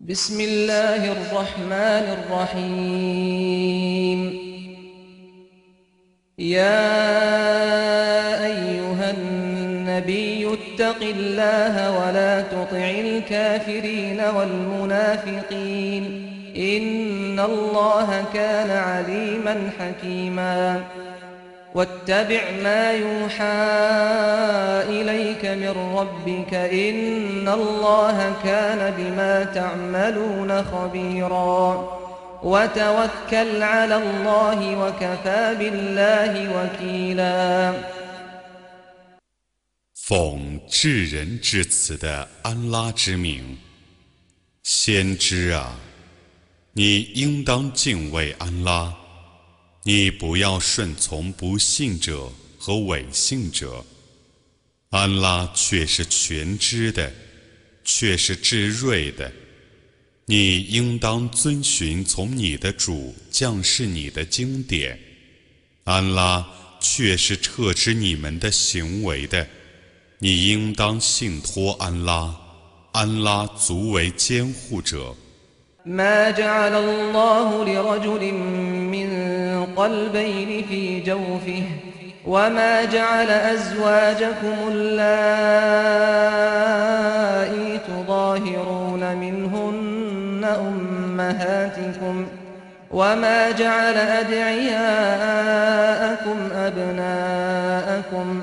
بسم الله الرحمن الرحيم. يا أيها النبي اتق الله ولا تطع الكافرين والمنافقين. إن الله كان عليما حكيما. واتبع ما يوحى إليك من ربك إن الله كان بما تعملون خبيرا وتوكل على الله وكفى بالله وكيلا 奉至仁至慈的安拉之名，先知啊，你应当敬畏安拉， 你不要顺从不信者和伪信者。安拉却是全知的，却是至睿的。你应当遵循从你的主降示你的经典。安拉却是撤知你们的行为的。你应当信托安拉，安拉足为监护者。ما جعل الله لرجل من قلبين في جوفه وما جعل أزواجكم اللائي تظاهرون منهن أمهاتكم وما جعل أدعياءكم أبناءكم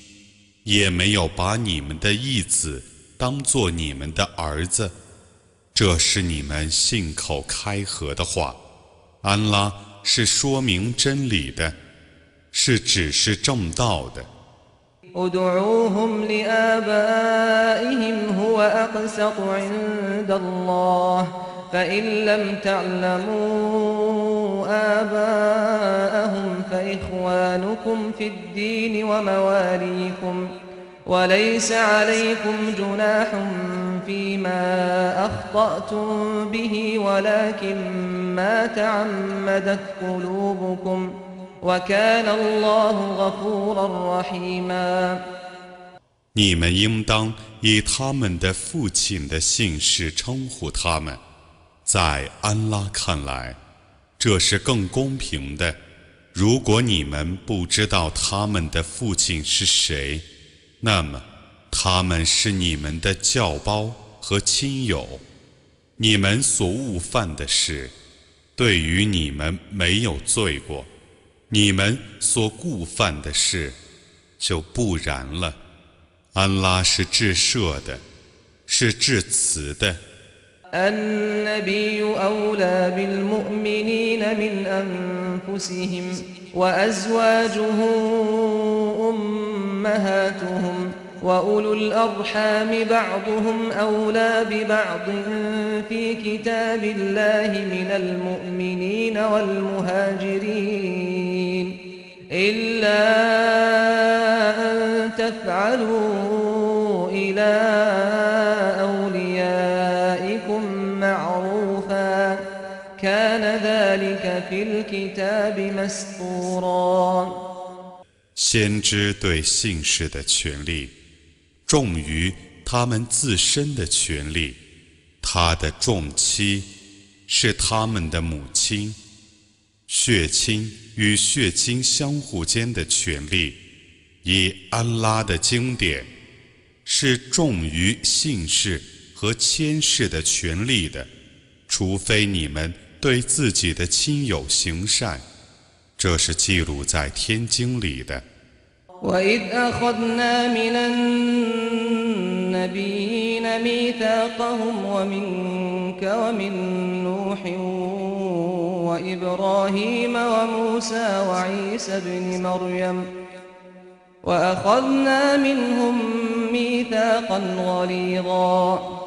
也没有把你们的义子当做你们的儿子，这是你们信口开河的话。安拉是说明真理的，是指示正道的。ادعوهم لآبائهم هو أقسط عند الله فإن لم تعلموا آباءهم فإخوانكم في الدين ومواليكم وليس عليكم جناح فيما أخطأتم به ولكن ما تعمدت قلوبكم وكان الله غفورا رحيما 你们应当以他们的父亲的姓氏称呼他们， 在安拉看来，这是更公平的。如果你们不知道他们的父亲是谁，那么他们是你们的教胞和亲友。你们所误犯的事，对于你们没有罪过；你们所故犯的事，就不然了。安拉是至赦的，是至慈的。النبي أولى بالمؤمنين من أنفسهم وأزواجه أمهاتهم وأولو الأرحام بعضهم أولى ببعض في كتاب الله من المؤمنين والمهاجرين إلا أن تفعلوا إلى 先知对信士的权利，重于他们自身的权利。他的重妻是他们的母亲，血亲与血亲相互间的权利，以安拉的经典是重于信士和谦士的权利的，除非你们对自己的亲友行善，这是记录在天经里的。 وإذ أخذنا من النبيين ميثاقهم ومنك ومن نوح وإبراهيم وموسى وعيسى ابن مريم وأخذنا منهم ميثاقا غليظا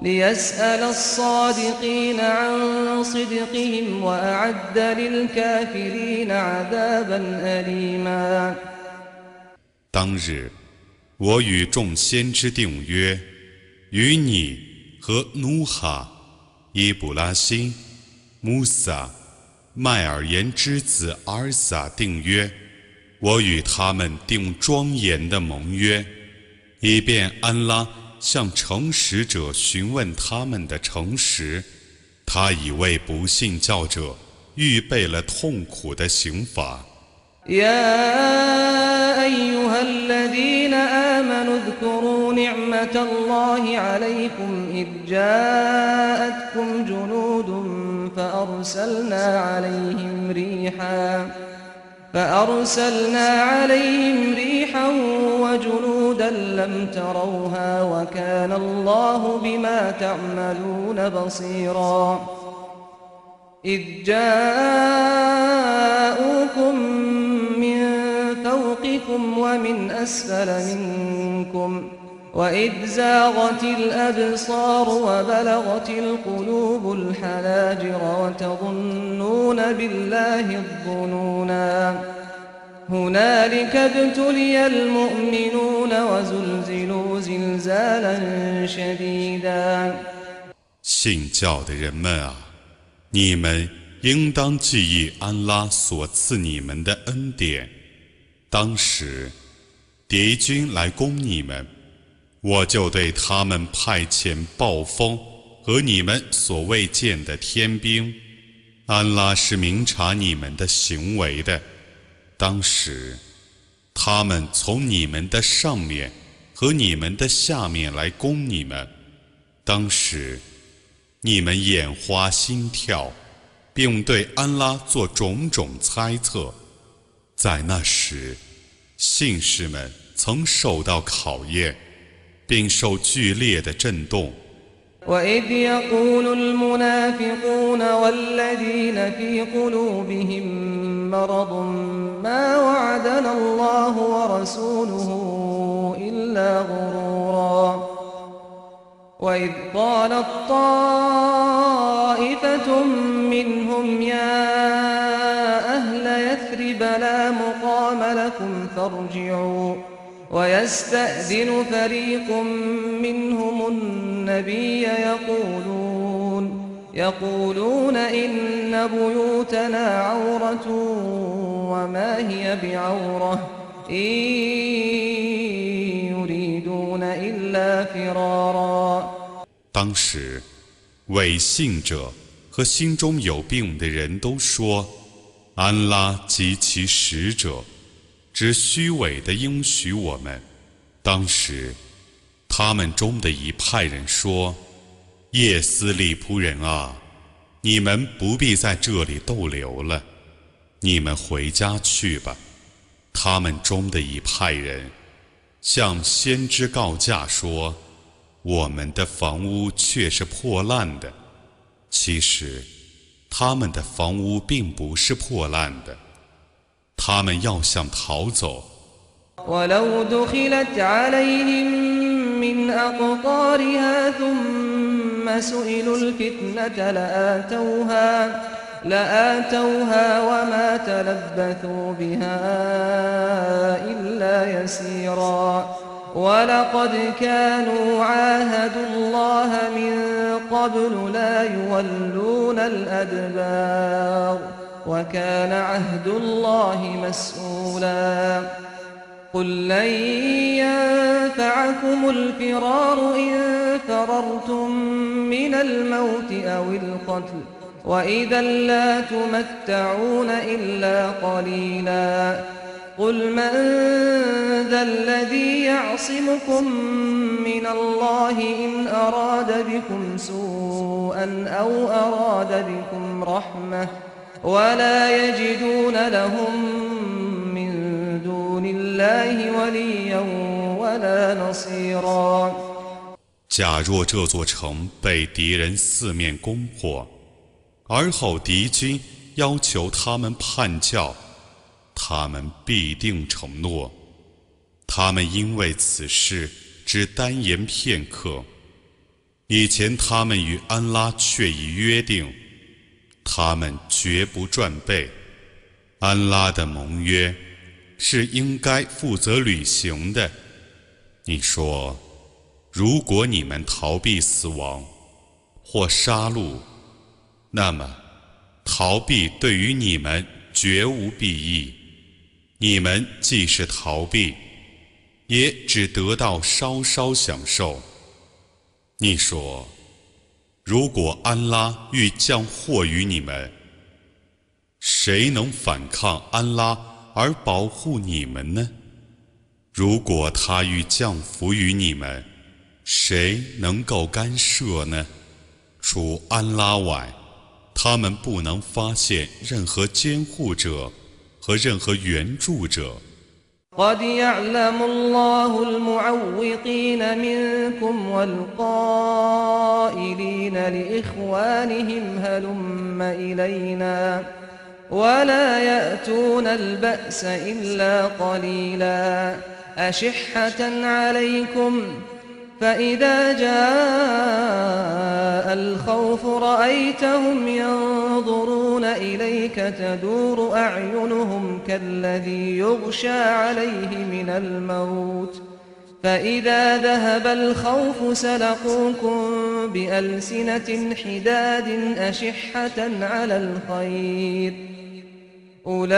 ليسأل الصادقين عن صدقهم وأعد للكافرين عذابا أليما 当日，我与众先知定约，与你和努哈、伊布拉辛、穆萨、麦尔言之子阿尔撒定约，我与他们定庄严的盟约，以便安拉 向诚实者询问他们的诚实，他已为不信教者预备了痛苦的刑罚。يا أيها الذين آمنوا اذكروا نعمة الله عليكم إذ جاءتكم جنود فأرسلنا عليهم ريحا فأرسلنا عليهم ريحا وجنودا لم تروها وكان الله بما تعملون بصيرا. إذ جاءوكم فوقكم ومن أسفل منكم وإذ زاغت الأبصار وبلغت القلوب الحناجر وتظنون بالله الظنونا هنالك ابتلي المؤمنون وزلزلوا زلزالا شديدا 信教的人们啊，你们应当记忆安拉所赐你们的恩典。当时，敌军来攻你们， 我就对他们派遣暴风和你们所未见的天兵。安拉是明察你们的行为的。当时，他们从你们的上面和你们的下面来攻你们。当时，你们眼花心跳，并对安拉做种种猜测。在那时，信士们曾受到考验，并受剧烈的震动。وإذ يقول المنافقون والذين في قلوبهم مرض ما وعدنا الله ورسوله إلا غرورا وإذ قالت طائفة منهم يا أهل يثرب لا مقام لكم فارجعوا ويستأذن فريق منهم النبي يقولون يقولون إن بيوتنا عورة وما هي بعورة إن يريدون إلا فرارا 当时，伪信者和心中有病的人都说。安拉及其使者，只虚伪的应许我们。 当时，他们中的一派人说：“叶斯利仆人啊，你们不必在这里逗留了，你们回家去吧。”他们中的一派人向先知告假说：“我们的房屋却是破烂的。”其实。他们的房屋并不是破烂的，他们要想逃走。ولو دخلت عليهم من أقطارها ثم سئلوا الفتنة لآتوها لآتوها وما تلبثوا بها إلا يسيرا. ولقد كانوا عاهدوا الله من قبل لا يولون الأدبار وكان عهد الله مسؤولا. قل لن ينفعكم الفرار إن فررتم من الموت أو القتل وإذا لا تمتعون إلا قليلاً قل من ذا الذي يعصمكم من الله إن أراد بكم سوءا أو أراد بكم رحمة ولا يجدون لهم 假若这座城被敌人四面攻破，而后敌军要求他们叛教。他们必定承诺，他们因为此事只单言片刻。以前他们与安拉却已约定，他们绝不转背。安拉的盟约是应该负责履行的。你说，如果你们逃避死亡或杀戮，那么逃避对于你们绝无裨益。你们既是逃避，也只得到稍稍享受。你说：“如果安拉欲降祸于你们，谁能反抗安拉而保护你们呢？如果他欲降福于你们，谁能够干涉呢？除安拉外，他们不能发现任何监护者和任何援助者。” قد يعلم الله المعوقين منكم والقائلين لإخوانهم هلم إلينا ولا يأتون البأس إلا قليلا. أشحة عليكم؟ فإذا جاء الخوف رأيتهم ينظرون إليك تدور أعينهم كالذي يغشى عليه من الموت. فإذا ذهب الخوف سلقوكم بألسنة حداد أشحة على الخير. أولئك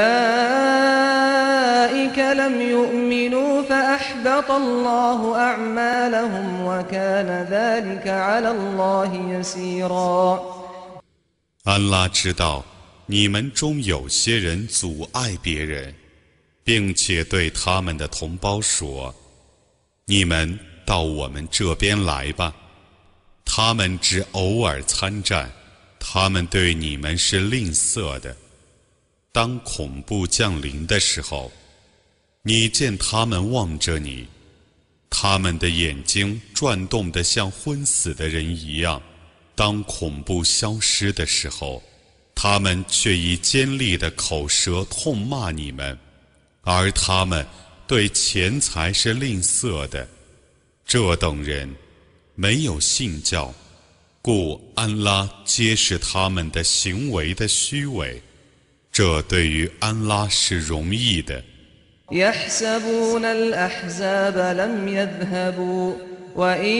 لم يؤمنوا فأحبط الله أعمالهم وكان ذلك على الله يسيرا 安拉知道你们中有些人阻碍别人，并且对他们的同胞说：“你们到我们这边来吧。”他们只偶尔参战，他们对你们是吝啬的。 当恐怖降临的时候，你见他们望着你，他们的眼睛转动得像昏死的人一样；当恐怖消失的时候，他们却以尖利的口舌痛骂你们，而他们对钱财是吝啬的。这等人没有信教，故安拉揭示他们的行为的虚伪。这对于安拉是容易的。يحسبون الأحزاب لم يذهبوا وإن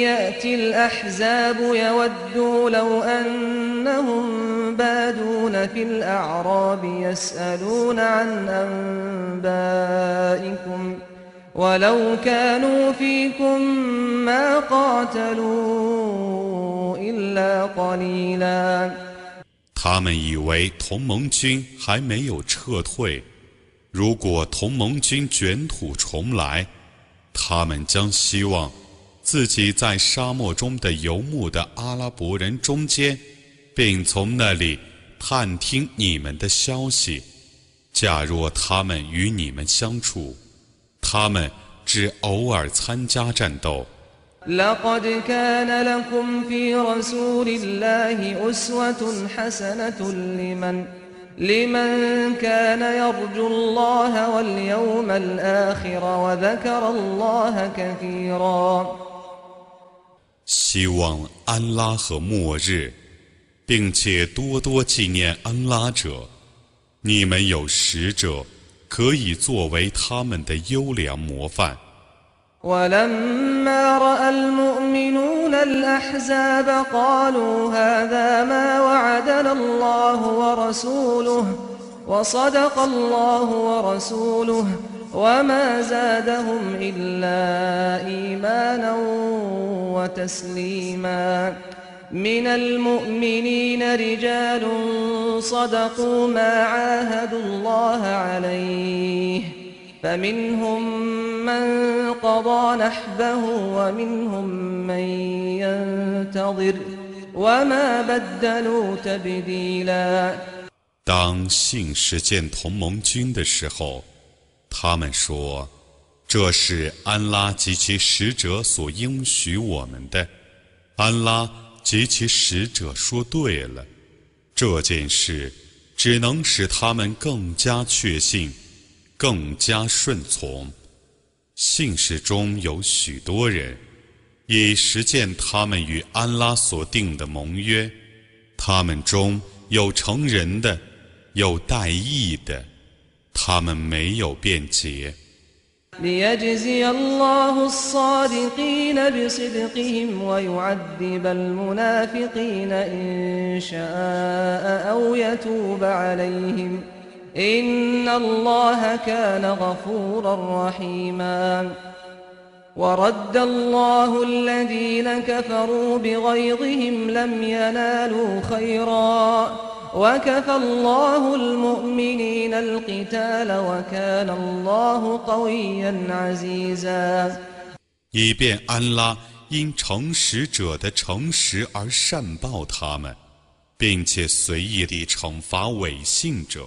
يأتي الأحزاب يودوا لو أنهم بادون في الأعراب يسألون عن أنبائكم ولو كانوا فيكم ما قاتلوا إلا قليلاً 他们以为同盟军还没有撤退，如果同盟军卷土重来，他们将希望自己在沙漠中的游牧的阿拉伯人中间，并从那里探听你们的消息。假若他们与你们相处，他们只偶尔参加战斗。لقد كان لكم في رسول الله أسوة حسنة لمن لمن كان يرجو الله واليوم الآخر وذكر الله كثيرا 希望安拉和末日，并且多多纪念安拉者，你们有使者可以作为他们的优良模范。 ولما رأى المؤمنون الأحزاب قالوا هذا ما وعدنا الله ورسوله وصدق الله ورسوله وما زادهم إلا إيمانا وتسليما. من المؤمنين رجال صدقوا ما عاهدوا الله عليه. فمنهم من قضى نحبه ومنهم من ينتظر وما بدلوا تبديلا 当信使见同盟军的时候，他们说：“这是安拉及其使者所应许我们的。”安拉及其使者说对了，这件事只能使他们更加确信。 更加顺从。信士中有许多人， 以实践他们与安拉所定的盟约。他们中有成人的，有代义的，他们没有辩解。ليجزي الله الصادقين بصدقهم ويعذب المنافقين إن شاء أو يتوب عليهم إن الله كان غفورا رحيما ورد الله الذين كفروا بغيظهم لم ينالوا خيرا 以便安拉因诚实者的诚实而善报他们，并且随意地惩罚违信者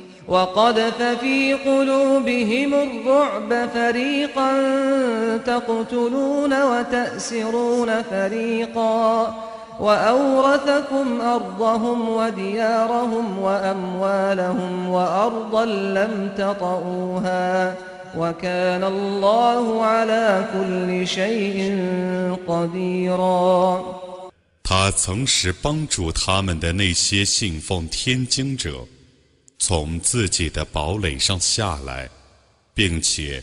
وأورثكم أرضهم وديارهم وأموالهم وأرضا لم تطئوها وكان الله على كل شيء قديرا 他曾使帮助他们的那些信奉天经者， 从自己的堡垒上下来，并且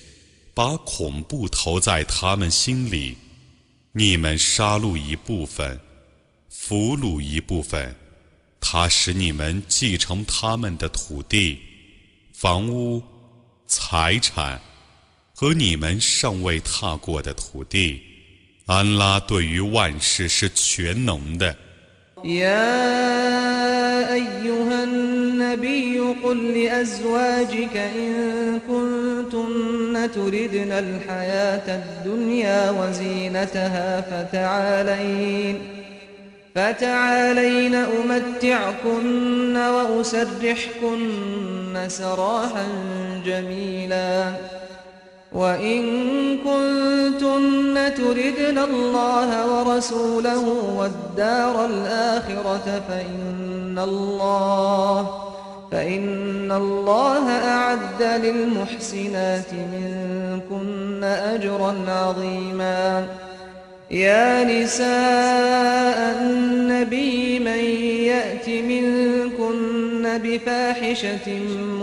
把恐怖投在他们心里。你们杀戮一部分。俘虏一部分，他使你们继承他们的土地、房屋、财产和你们尚未踏过的土地。安拉对于万事是全能的。يا أيها النبي قل لأزواجك إن كنتن تردن الحياة الدنيا وزينتها فتعالين فتعالين أمتعكن وأسرحكن سراحا جميلا وإن كنتن تردن الله ورسوله والدار الآخرة فإن الله فإن الله أعد للمحسنات منكن أجرا عظيما. يا نساء النبي من يأت منكن بفاحشة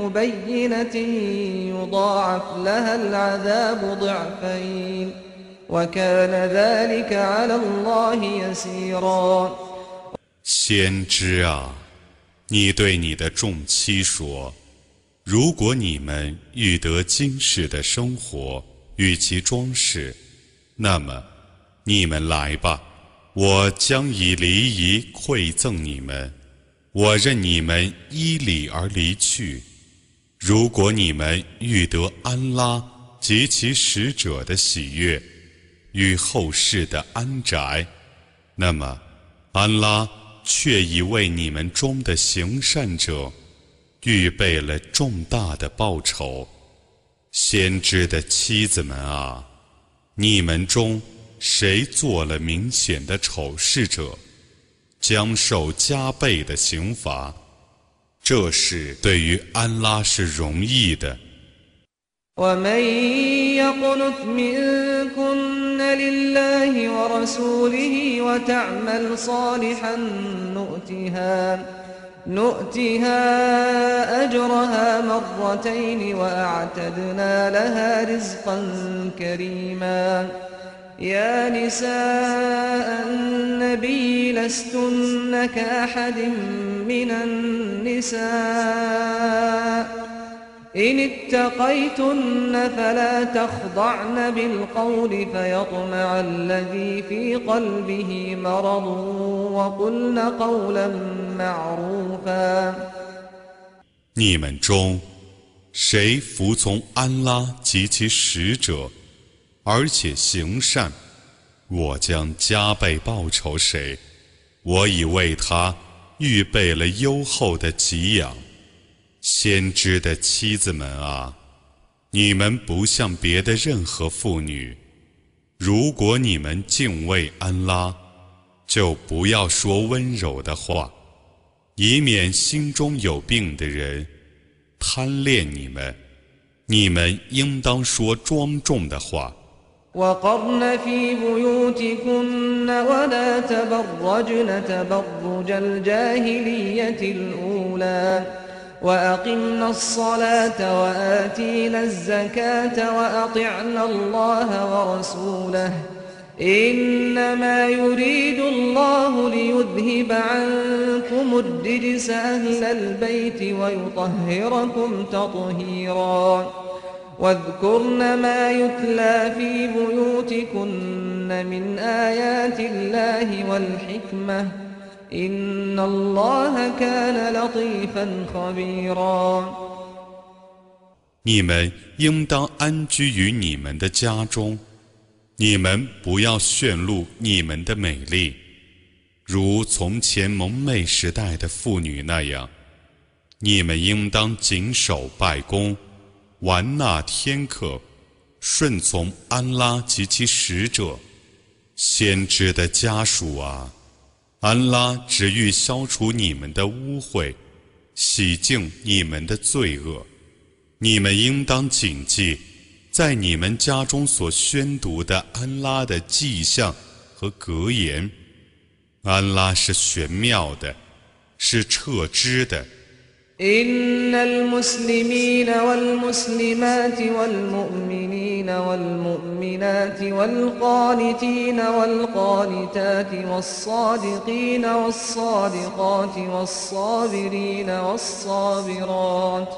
مبينة يضاعف لها العذاب ضعفين وكان ذلك على الله يسيرا 先知啊，你对你的众妻说：如果你们欲得今世的生活与其装饰，那么。你们来吧，我将以礼仪馈赠你们， 我任你们依礼而离去。如果你们欲得安拉及其使者的喜悦与后世的安宅，那么安拉却已为你们中的行善者预备了重大的报酬。先知的妻子们啊，你们中。谁做了明显的丑事者，将受加倍的刑罚。这是对于安拉是容易的。يا نساء النبي لستن كأحد من النساء إن اتقيتن فلا تخضعن بالقول فيطمع الذي في قلبه مرض وقلن قولا معروفا 你们中谁服从安拉及其使者？ 而且行善，我将加倍报酬谁？我已为他预备了优厚的给养。先知的妻子们啊，你们不像别的任何妇女。如果你们敬畏安拉，就不要说温柔的话，以免心中有病的人贪恋你们。你们应当说庄重的话。وقرن في بيوتكن ولا تبرجن تبرج الجاهلية الأولى وأقمنا الصلاة وآتينا الزكاة وأطعنا الله ورسوله إنما يريد الله ليذهب عنكم الرجس أهل البيت ويطهركم تطهيراً واذكرن ما يتلى في بيوتكن من آيات الله والحكمة إن الله كان لطيفا خبيرا 你们应当安居于你们的家中，你们不要炫露你们的美丽，如从前蒙昧时代的妇女那样。你们应当谨守拜功。 完纳天课，顺从安拉及其使者，先知的家属啊！安拉只欲消除你们的污秽，洗净你们的罪恶。你们应当谨记，在你们家中所宣读的安拉的迹象和格言。安拉是玄妙的，是彻知的。إن المسلمين والمسلمات والمؤمنين والمؤمنات والقانتين والقانتات والصادقين والصادقات والصابرين والصابرات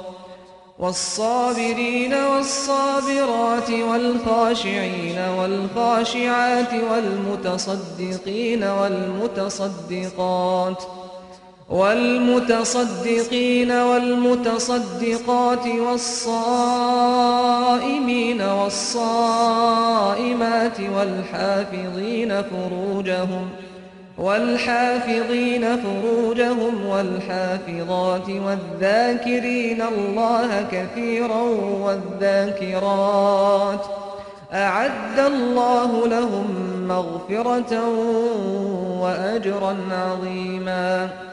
والصابرين والصابرات والخاشعين والخاشعات والمتصدقين والمتصدقات والمتصدقين والمتصدقات والصائمين والصائمات والحافظين فروجهم والحافظين فروجهم والحافظات والذاكرين الله كثيرا والذاكرات أعد الله لهم مغفرة وأجرا عظيما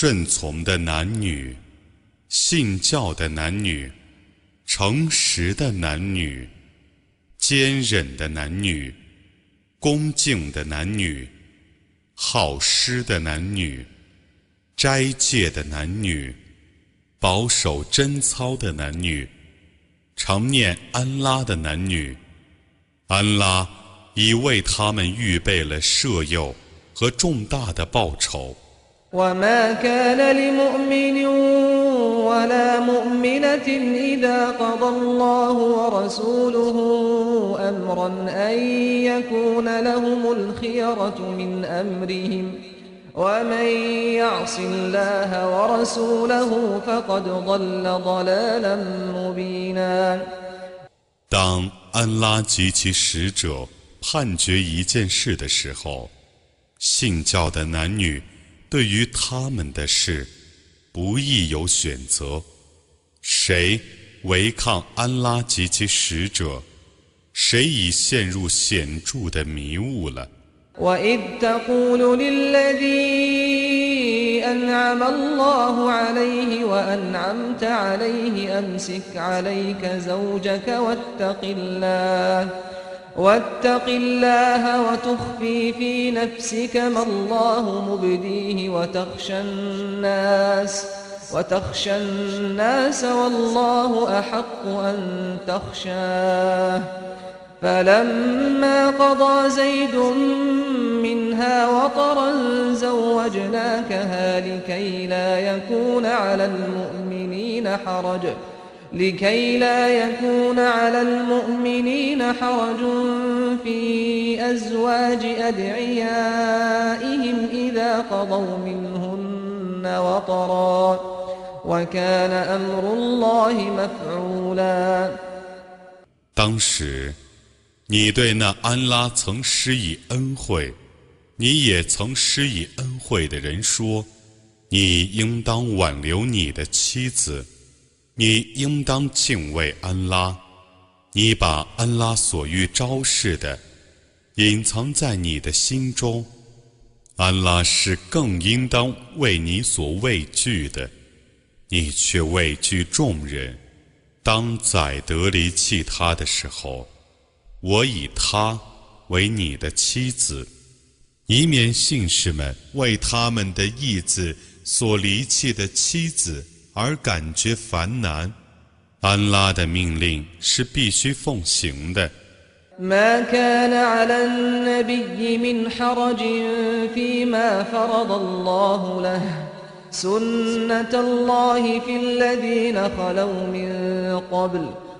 顺从的男女，信教的男女，诚实的男女，坚忍的男女，恭敬的男女，好施的男女，斋戒的男女，保守贞操的男女，常念安拉的男女，安拉已为他们预备了赦宥和重大的报酬。وما كان لمؤمن ولا مؤمنة إذا قضى الله ورسوله أمرا أن يكون لهم الخيرة من أمرهم ومن يعص الله ورسوله فقد ضل ضلالا مبينا 当安拉及其使者判决一件事的时候，信教的男女 对于他们的事，不易有选择。谁违抗安拉及其使者，谁已陷入显着的迷雾了。واتق الله وتخفي في نفسك ما الله مبديه وتخشى الناس وتخشى الناس والله أحق أن تخشاه. فلما قضى زيد منها وطرا زوجناكها لكي لا يكون على المؤمنين حرج. لكي لا يكون على المؤمنين حرج في أزواج أدعيائهم إذا قضوا منهن وطرا وكان أمر الله مفعولا 当时， 你对那安拉曾施以恩惠，你也曾施以恩惠的人说：“你应当挽留你的妻子， 你应当敬畏安拉。你把安拉所欲昭示的隐藏在你的心中，安拉是更应当为你所畏惧的，你却畏惧众人。当宰得离弃他的时候。”我以她为你的妻子，以免信士们为他们的义子所离弃的妻子而感觉烦难。安拉的命令是必须奉行的。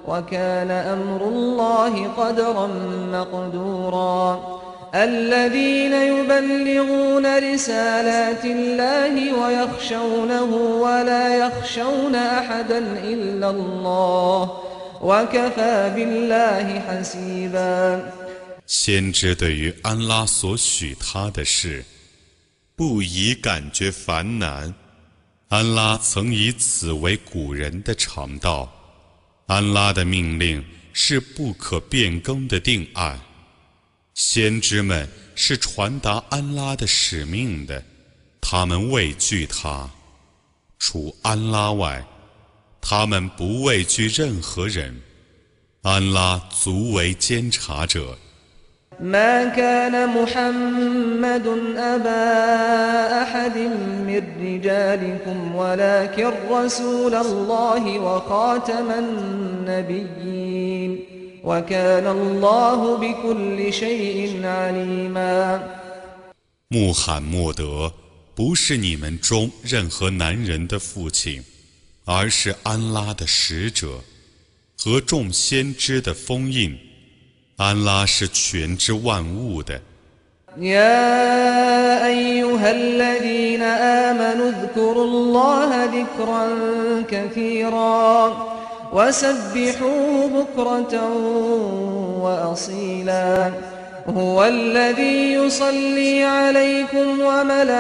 وكان أمر الله قدرا مقدورا الذين يبلغون رسالات الله ويخشونه ولا يخشون أحدا إلا الله وكفى بالله حسيبا 先知对于安拉所许他的事，不宜感觉烦难。安拉曾以此为古人的常道。安拉的命令是不可变更的定案， 先知们是传达安拉的使命的，他们畏惧他，除安拉外，他们不畏惧任何人，安拉足为监察者。ما كان محمد أبا أحد من رجالكم ولكن رسول الله وخاتم النبيين وكان الله بكل شيء عليما 穆罕默德不是你们中任何男人的父亲，而是安拉的使者和众先知的封印。安拉是全知万物的。يا أيها الذين آمنوا اذكروا الله ذكرا كثيرا وسبحوه بكرة وأصيلا. هو الذي يصلي عليكم وملائكته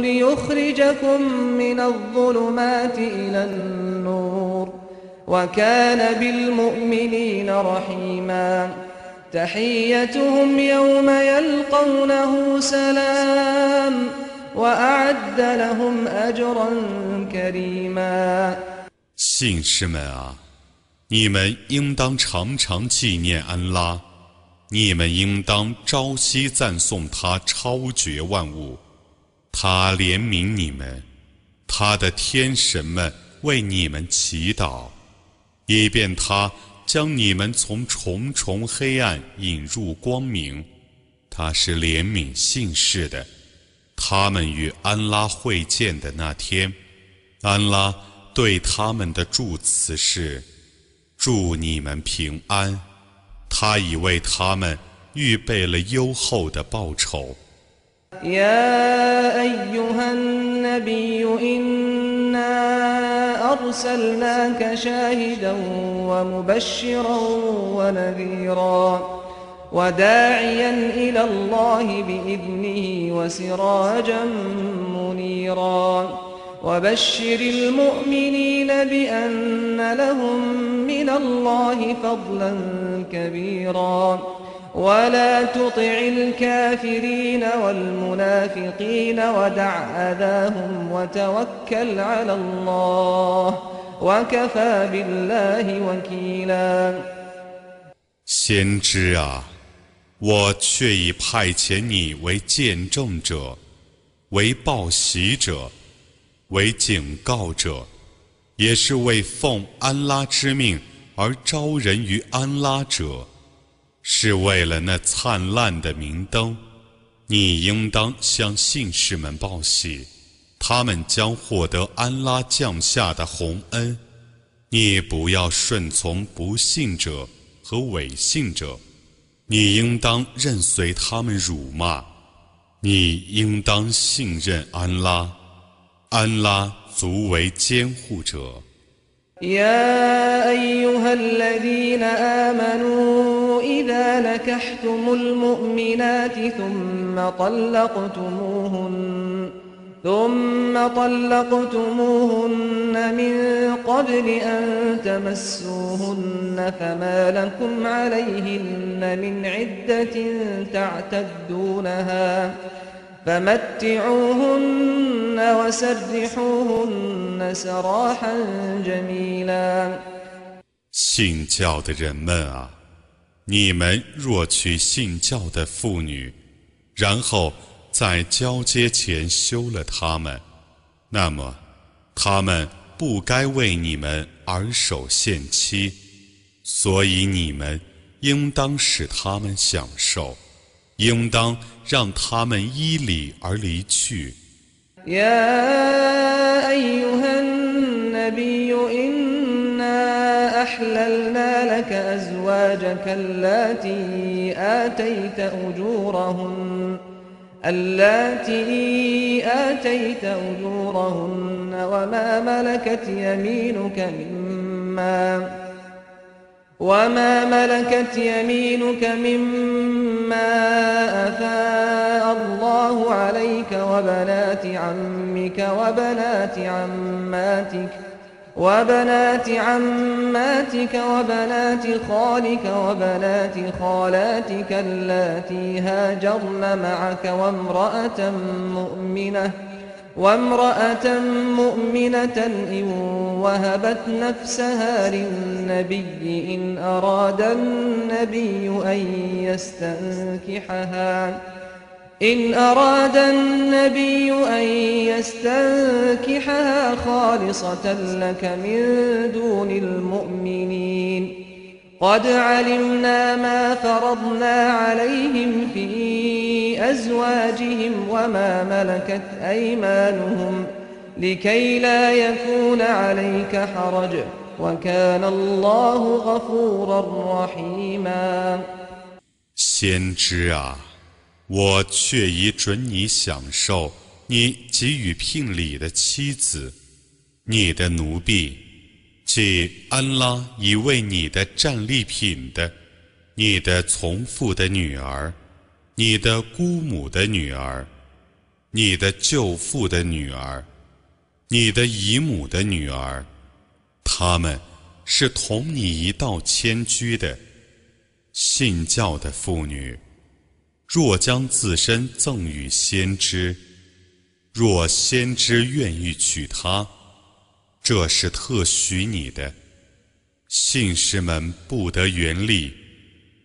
ليخرجكم من الظلمات إلى النور. وكان بالمؤمنين رحيما. تحيتهم يوم يلقونه سلام. وأعد لهم أجرا كريما 信士们啊，你们应当常常纪念安拉，你们应当朝夕赞颂他超绝万物，他怜悯你们，他的天神们为你们祈祷。以便他将你们从重重黑暗引入光明，他是怜悯信士的。 他们与安拉会见的那天，安拉对他们的祝词是：“祝你们平安。”他已为他们预备了优厚的报酬。وداعيا إلى الله بإذنه وسراجا منيرا وبشر المؤمنين بأن لهم من الله فضلا كبيرا ولا تطع الكافرين والمنافقين ودع أذاهم وتوكل على الله وكفى بالله وكيلا 先知啊， 我却已派遣你为见证者，为报喜者，为警告者，也是为奉安拉之命而招人于安拉者。是为了那灿烂的明灯，你应当向信士们报喜，他们将获得安拉降下的洪恩。你不要顺从不信者和伪信者，你应当任随他们辱骂。你应当信任安拉，安拉足为监护者。 يا أيها الذين آمنوا إذا نكحتم المؤمنات ثم طلقتموهن ثم طلقتموهن من قبل أن تمسوهن فما لكم عليهن من عدة تعتدونها فمتعوهن وسرحوهن سراحا جميلا 信教的人们啊，你们若娶信教的妇女，然后 在交接前休了他们，那么他们不该为你们而守限期，所以你们应当使他们享受。应当让他们依礼而离去。يا أيها النبي إنا أحللنا لك أزواجك اللاتي آتيت أجورهن اللاتي آتيت أجورهن وما ملكت يمينك مما وما ملكت يمينك مما أفاء الله عليك وبنات عمك وبنات عماتك وبنات عماتك وبنات خالك وبنات خالاتك اللاتي هاجرن معك وامرأة مؤمنة وامرأة مؤمنة إن وهبت نفسها للنبي إن أراد النبي أن يستنكحها إن أراد النبي أن يستنكحها خالصة لك من دون المؤمنين قد علمنا ما فرضنا عليهم في أزواجهم وما ملكت أيمانهم لكي لا يكون عليك حرج وكان الله غفورا رحيما 先知啊， 我却已准你享受你给予聘礼的妻子，你的奴婢。即安拉已为你的战利品的、你的从父的女儿、你的姑母的女儿、你的舅父的女儿、你的姨母的女儿，他们是同你一道迁居的信教的妇女。若将自身赠与先知，若先知愿意娶她。这是特许你的，信士们不得原力。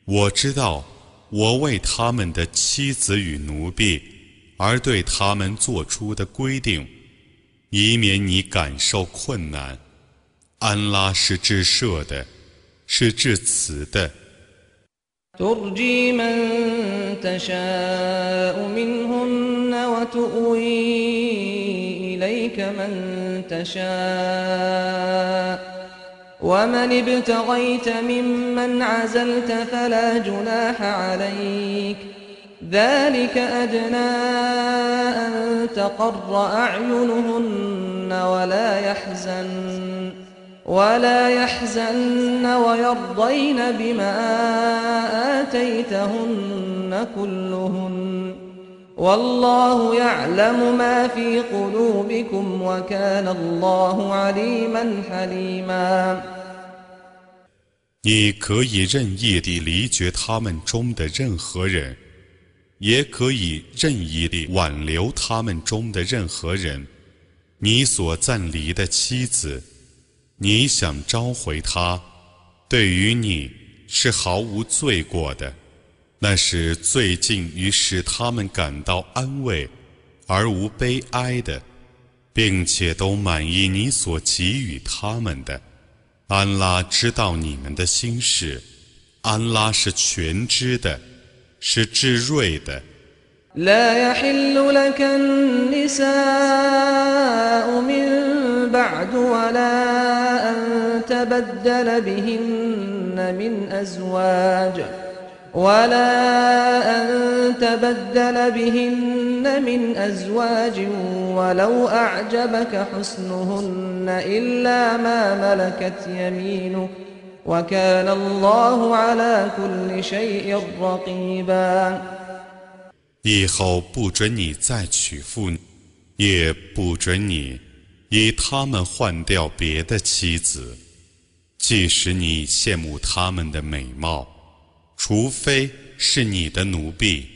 我知道，我为他们的妻子与奴婢而对他们做出的规定，以免你感受困难。安拉是至赦的，是至慈的。إليك من تشاء. ومن ابتغيت ممن عزلت فلا جناح عليك. ذلك أدنى أن تقر أعينهن ولا يحزن. ولا يحزن ويرضين بما آتيتهن كلهن 你可以任意地离绝他们中的任何人，也可以任意地挽留他们中的任何人。你所暂离的妻子， 你想召回他，对于你是毫无罪过的。那是最近于使他们感到安慰而无悲哀的，并且都满意你所给予他们的。安拉知道你们的心事，安拉是全知的，是至睿的。ولا أن تبدل بهن من أزواج ولو أعجبك حسنهن إلا ما ملكت يمينك وكان الله على كل شيء رقيبا 以后不准你再娶妇，也不准你 以他们换掉别的妻子，即使你羡慕他们的美貌，除非是你的奴婢。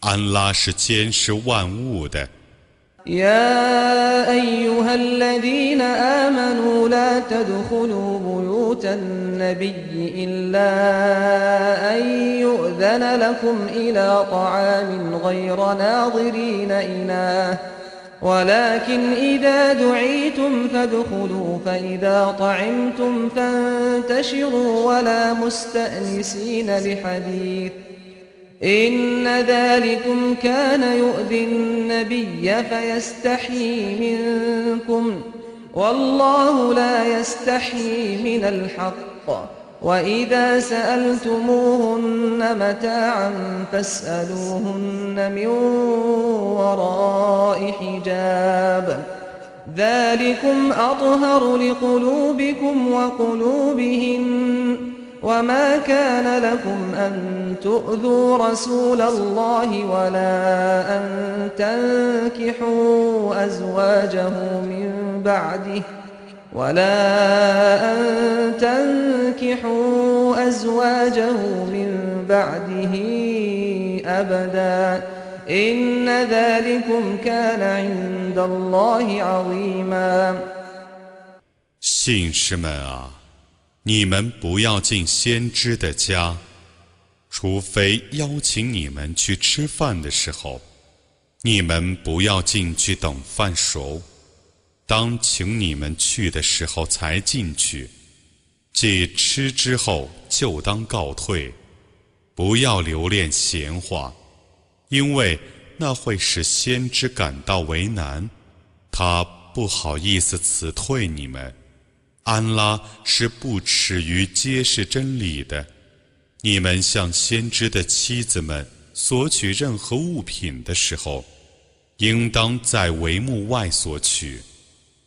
安拉是监视万物的。يا أيها الذين آمنوا لا تدخلوا بيوت النبي إلا أن يؤذن لكم إلى طعام غير ناظرين إناه ولكن إذا دعيتم فادخلوا فإذا طعمتم فانتشروا ولا مستأنسين لحديث. إن ذلكم كان يؤذي النبي فيستحيي منكم والله لا يستحيي من الحق. وإذا سألتموهن متاعا فاسألوهن من وراء حجاب. ذلكم أطهر لقلوبكم وقلوبهن. وما كان لكم أن تؤذوا رسول الله ولا أن تنكحوا أزواجه من بعده. ولا أن تنكحوا أزواجه من بعده أبدا إن ذلكم كان عند الله عظيما 信士们啊！你们不要进先知的家，除非邀请你们去吃饭的时候。你们不要进去等饭熟， 当请你们去的时候才进去。既吃之后就当告退，不要留恋闲话，因为那会使先知感到为难，他不好意思辞退你们。安拉是不耻于揭示真理的。你们向先知的妻子们索取任何物品的时候，应当在帷幕外索取。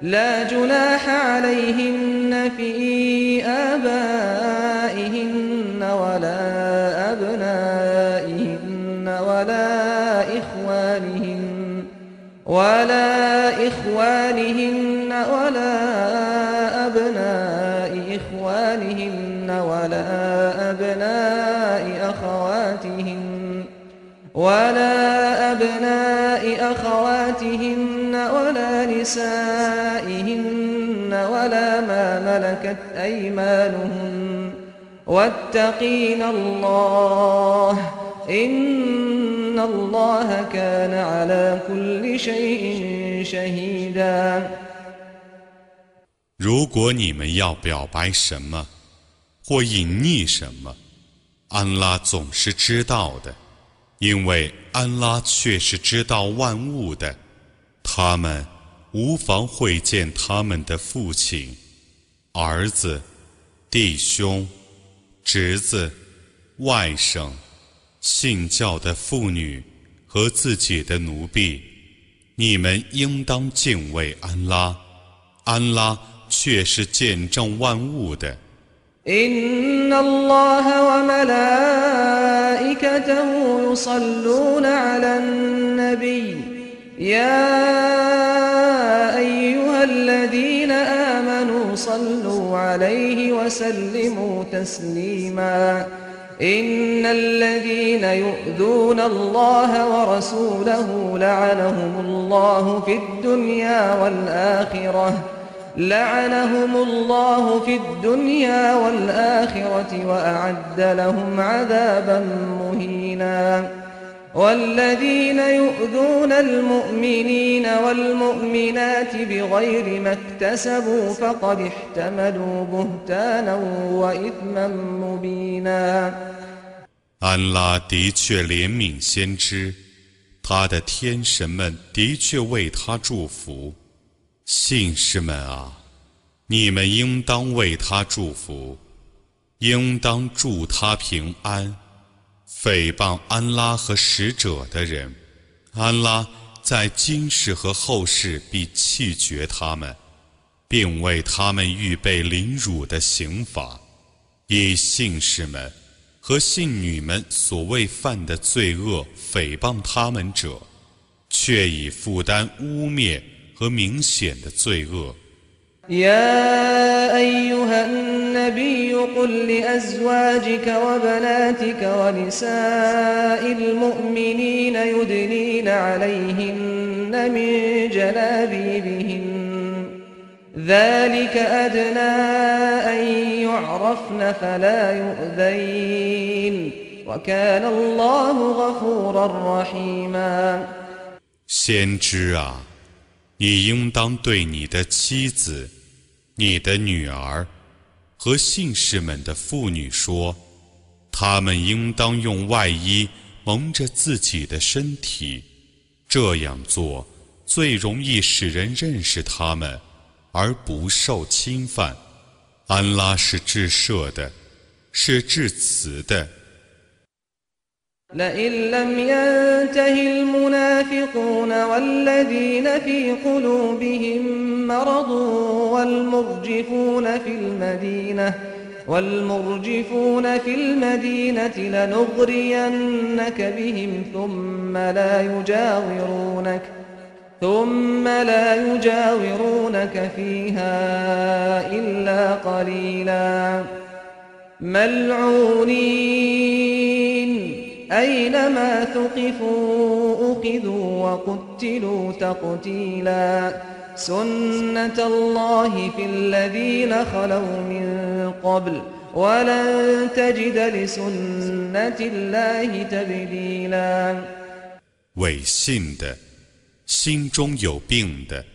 لا جناح عليهن في آبائهن ولا أبنائهن ولا إخوانهن ولا إخوانهن ولا أبناء إخوانهن ولا أبناء أخواتهن ولا أبناء أخواتهن ولا نسائهن ولا ما ملكت أيمانهن واتقين الله إن الله كان على كل شيء شهيداً 如果你们要表白什么，或隐匿什么，安拉总是知道的，因为安拉却是知道万物的。 他们无妨会见他们的父亲、儿子、弟兄、侄子、外甥、信教的妇女和自己的奴婢。你们应当敬畏安拉，安拉。却是见证万物的。إن الله وملائكته يصلون على النبي يا أيها الذين آمنوا صلوا عليه وسلموا تسليما. إن الذين يؤذون الله ورسوله لعنهم الله في الدنيا والآخرة. لعنهم الله في الدنيا والآخرة وأعد لهم عذابا مهينا. والذين يؤذون المؤمنين والمؤمنات بغير ما اكتسبوا فقد احتملوا بهتانا وإثما مبينا 安拉的确怜悯先知，他的天神们的确为他祝福。信士们啊，你们应当为他祝福，应当祝他平安。 诽谤安拉和使者的人，安拉在今世和后世必弃绝他们，并为他们预备凌辱的刑罚。以信士们和信女们所谓犯的罪恶诽谤他们者，却已负担污蔑。和明显的罪恶。يا أيها النبي قل لأزواجك وبناتك ونساء المؤمنين يدنين عليهن من جلابيبهن ذلك أدنى أن يعرفن فلا يؤذين وكان الله غفورا رحيما 先知啊！你应当对你的妻子、你的女儿 和信士们的妇女说：他们应当用外衣蒙着自己的身体，这样做最容易使人认识他们，而不受侵犯。安拉是至赦的，是至慈的。لئن لم ينته المنافقون والذين في قلوبهم مرض والمرجفون في المدينة والمرجفون في المدينة لنغرينك بهم ثم لا يجاورونك ثم لا يجاورونك فيها إلا قليلا ملعونين أينما ثقفوا أخذوا وقتلوا تقتيلا سنة الله في الذين خلوا من قبل ولن تجد لسنة الله تبديلا 伪信的，心中有病的，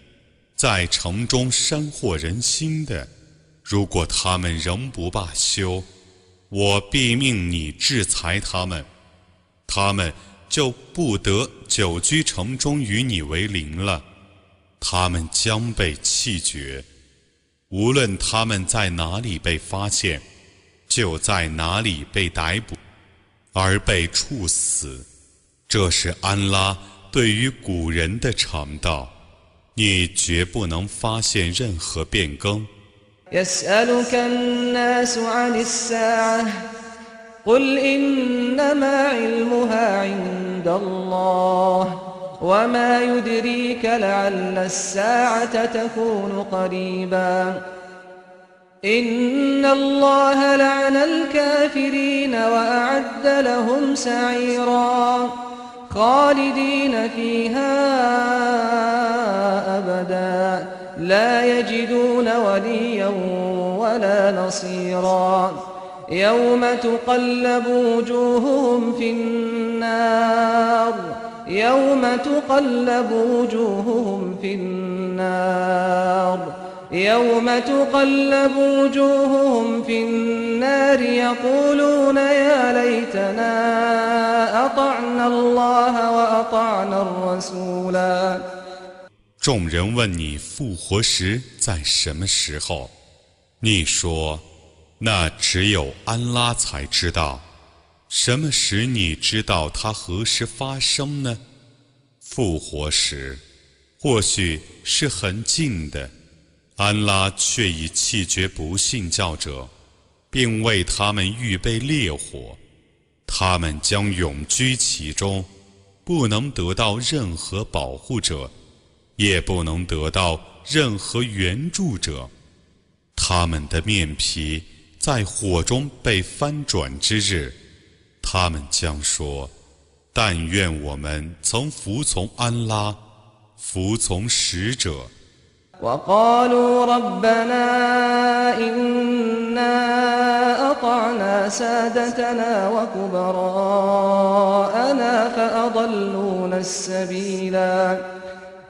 在城中煽惑人心的，如果他们仍不罢休，我必命你制裁他们。 他们就不得久居城中与你为邻了，他们将被弃绝。无论他们在哪里被发现，就在哪里被逮捕，而被处死。这是安拉对于古人的常道，你绝不能发现任何变更。قل إنما علمها عند الله وما يدريك لعل الساعة تكون قريبا إن الله لعن الكافرين وأعد لهم سعيرا خالدين فيها أبدا لا يجدون وليا ولا نصيرا يوم تقلب وجوههم في النار يوم تقلب وجوههم في النار يوم تقلب وجوههم في النار يقولون يا ليتنا أطعنا الله وأطعنا الرسولا 众人问你复活时在什么时候？你说。 那只有安拉才知道，什么使你知道它何时发生呢？复活时，或许是很近的。安拉却已弃绝不信教者，并为他们预备烈火，他们将永居其中，不能得到任何保护者，也不能得到任何援助者。他们的面皮。在火中被翻转之日，他们将说：“但愿我们曾服从安拉，服从使者。” وقالوا ربنا إنا أطعنا سادتنا وكبراءنا فأضلونا السبيلا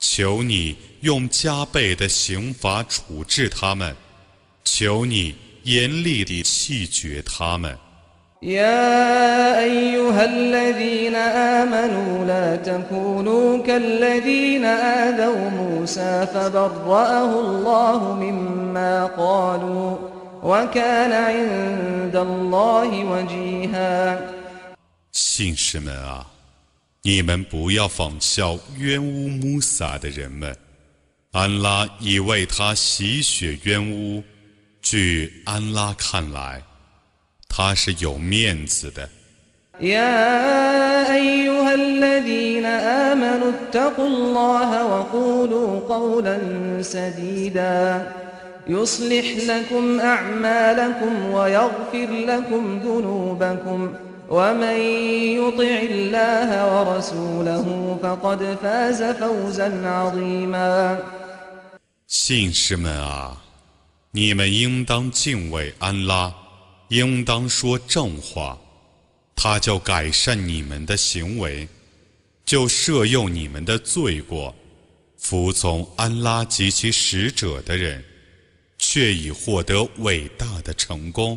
求你用加倍的刑罚处置他们，求你严厉地弃绝他们。” يا أيها الذين آمنوا لا تكونوا كالذين آذوا موسى فبرأه الله مما قالوا وكان عند الله وجيها 信士们啊， 你们不要仿效冤污穆萨的人们，安拉已为他洗雪冤污。据安拉看来。他是有面子的。يا أيها الذين آمنوا اتقوا الله وقولوا قولا سديدا يصلح لكم أعمالكم ويغفر لكم ذنوبكم ومن يطع الله ورسوله فقد فاز فوزا عظيما 信士们啊，你们应当敬畏安拉。应当说正话，他就改善你们的行为，就赦宥你们的罪过。服从安拉及其使者的人，却已获得伟大的成功。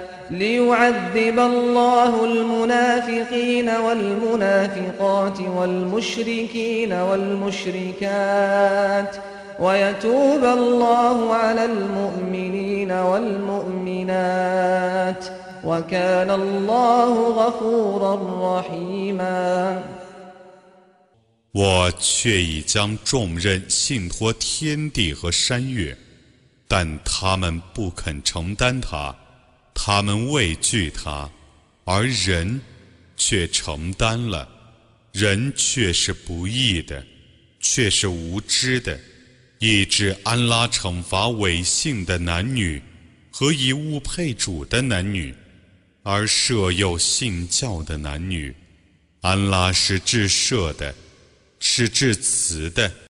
ليعذب الله المنافقين والمنافقات والمشركين والمشركات ويتوب الله على المؤمنين والمؤمنات 我却已将重任信托天地和山岳，但他们不肯承担它， 他们畏惧它，而人却承担了。人却是不义的，却是无知的，以致安拉惩罚违信的男女和以物配主的男女。而舍幼信教的男女，安拉是至赦的，是至慈的。